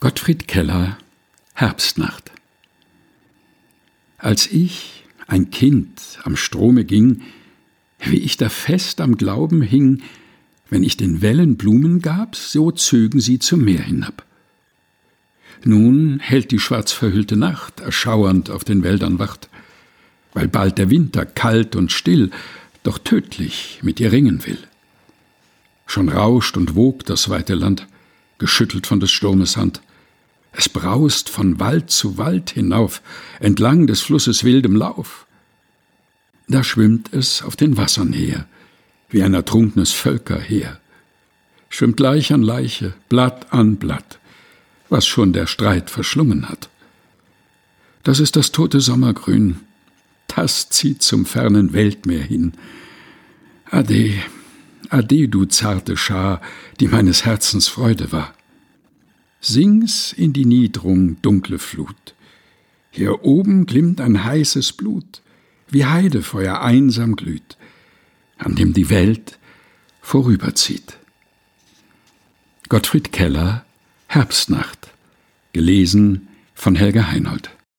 Gottfried Keller Herbstnacht Als ich, ein Kind, am Strome ging, wie ich da fest am Glauben hing, wenn ich den Wellen Blumen gab, so zögen sie zum Meer hinab. Nun hält die schwarz verhüllte Nacht erschauernd auf den Wäldern Wacht, weil bald der Winter kalt und still, doch tödlich mit ihr ringen will. Schon rauscht und wogt das weite Land, geschüttelt von des Sturmes Hand. Es braust von Wald zu Wald hinauf, entlang des Flusses wildem Lauf. Da schwimmt es auf den Wassern her, wie ein ertrunknes Völkerheer. Schwimmt Leich an Leiche, Blatt an Blatt, was schon der Streit verschlungen hat. Das ist das tote Sommergrün, das zieht zum fernen Weltmeer hin. Ade, ade, du zarte Schar, die meines Herzens Freude war. Sing's in die Niedrung, dunkle Flut. Hier oben glimmt ein heißes Blut, wie Heidefeuer einsam glüht, an dem die Welt vorüberzieht. Gottfried Keller Herbstnacht gelesen von Helga Heinold